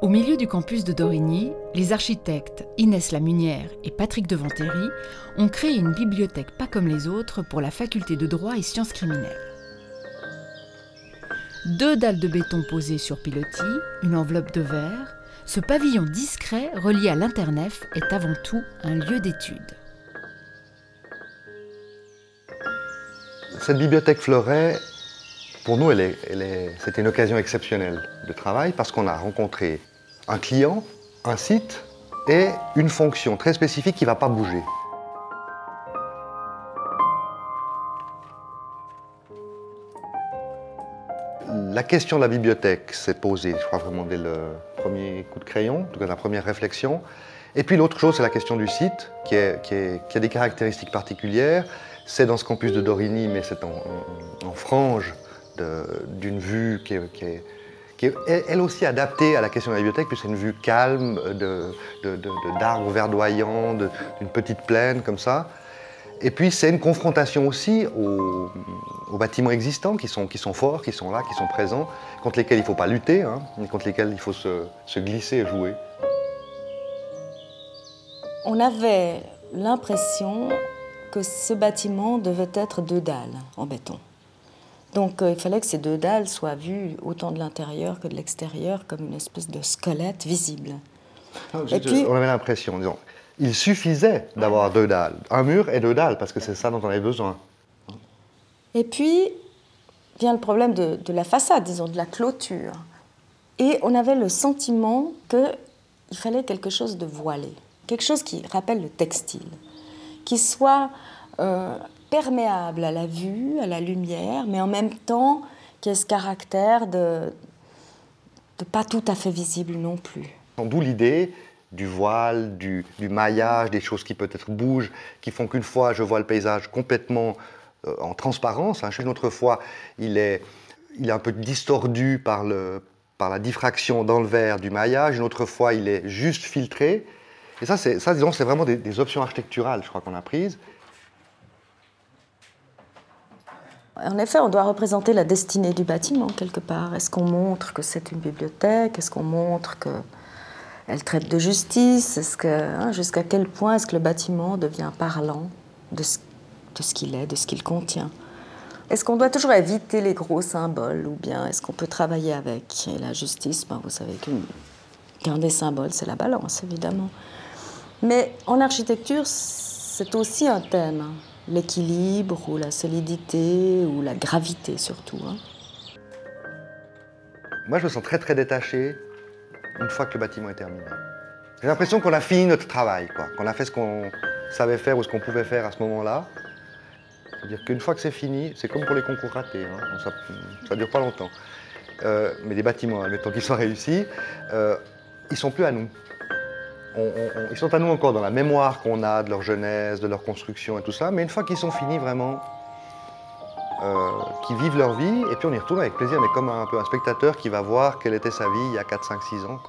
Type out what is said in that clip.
Au milieu du campus de Dorigny, les architectes Inès Lamunière et Patrick Devantéry ont créé une bibliothèque pas comme les autres pour la faculté de droit et sciences criminelles. Deux dalles de béton posées sur pilotis, une enveloppe de verre, ce pavillon discret relié à l'internef est avant tout un lieu d'étude. Cette bibliothèque Fleuret, pour nous, c'était une occasion exceptionnelle de travail parce qu'on a rencontré un client, un site et une fonction très spécifique qui ne va pas bouger. La question de la bibliothèque s'est posée, je crois vraiment dès le premier coup de crayon, en tout cas la première réflexion. Et puis l'autre chose, c'est la question du site, qui, a des caractéristiques particulières. C'est dans ce campus de Dorigny, mais c'est en, frange d'une vue qui est, elle aussi adaptée à la question de la bibliothèque, puisque c'est une vue calme d'arbres verdoyants, d'une petite plaine comme ça. Et puis c'est une confrontation aussi aux, bâtiments existants qui sont, qui sont, forts, qui sont là, qui sont présents, contre lesquels il ne faut pas lutter, hein, mais contre lesquels il faut se, se glisser et jouer. On avait l'impression que ce bâtiment devait être deux dalles en béton. Donc euh, il fallait que ces deux dalles soient vues autant de l'intérieur que de l'extérieur comme une espèce de squelette visible. Et puis, on avait l'impression, disons, il suffisait d'avoir deux dalles, un mur et deux dalles, parce que c'est ça dont on avait besoin. Et puis vient le problème de, de, la façade, disons, de la clôture. Et on avait le sentiment qu'il fallait quelque chose de voilé, quelque chose qui rappelle le textile, qui soit euh, perméable à la vue, à la lumière, mais en même temps qui ait ce caractère de, pas tout à fait visible non plus. D'où l'idée du voile, du, maillage, des choses qui peut-être bougent, qui font qu'une fois je vois le paysage complètement euh, en transparence, hein. une autre fois il est, un peu distordu par, la diffraction dans le verre du maillage, une autre fois il est juste filtré. Et ça, disons, c'est vraiment des options architecturales, je crois, qu'on a prises. En effet, on doit représenter la destinée du bâtiment quelque part. Est-ce qu'on montre que c'est une bibliothèque? Est-ce qu'on montre qu'elle traite de justice? Que, hein, jusqu'à quel point est-ce que le bâtiment devient parlant de ce, qu'il est, de ce qu'il contient? Est-ce qu'on doit toujours éviter les gros symboles ou bien est-ce qu'on peut travailler avec? Et la justice, ben, vous savez qu'un des symboles, c'est la balance, évidemment. Mais en architecture, c'est aussi un thème l'équilibre ou la solidité ou la gravité surtout. Hein. Moi, je me sens très très détaché une fois que le bâtiment est terminé. J'ai l'impression qu'on a fini notre travail, qu'on a fait ce qu'on savait faire ou ce qu'on pouvait faire à ce moment-là. C'est-à-dire qu'une fois que c'est fini, c'est comme pour les concours ratés, hein. ça ne dure pas longtemps. Euh, mais des bâtiments, admettons qu'ils soient réussis, euh, ils sont plus à nous ils sont à nous encore dans la mémoire qu'on a de leur jeunesse, de leur construction et tout ça, mais une fois qu'ils sont finis vraiment, euh, qui vivent leur vie, et puis on y retourne avec plaisir, mais comme un, peu un spectateur qui va voir quelle était sa vie il y a 4, 5, 6 ans.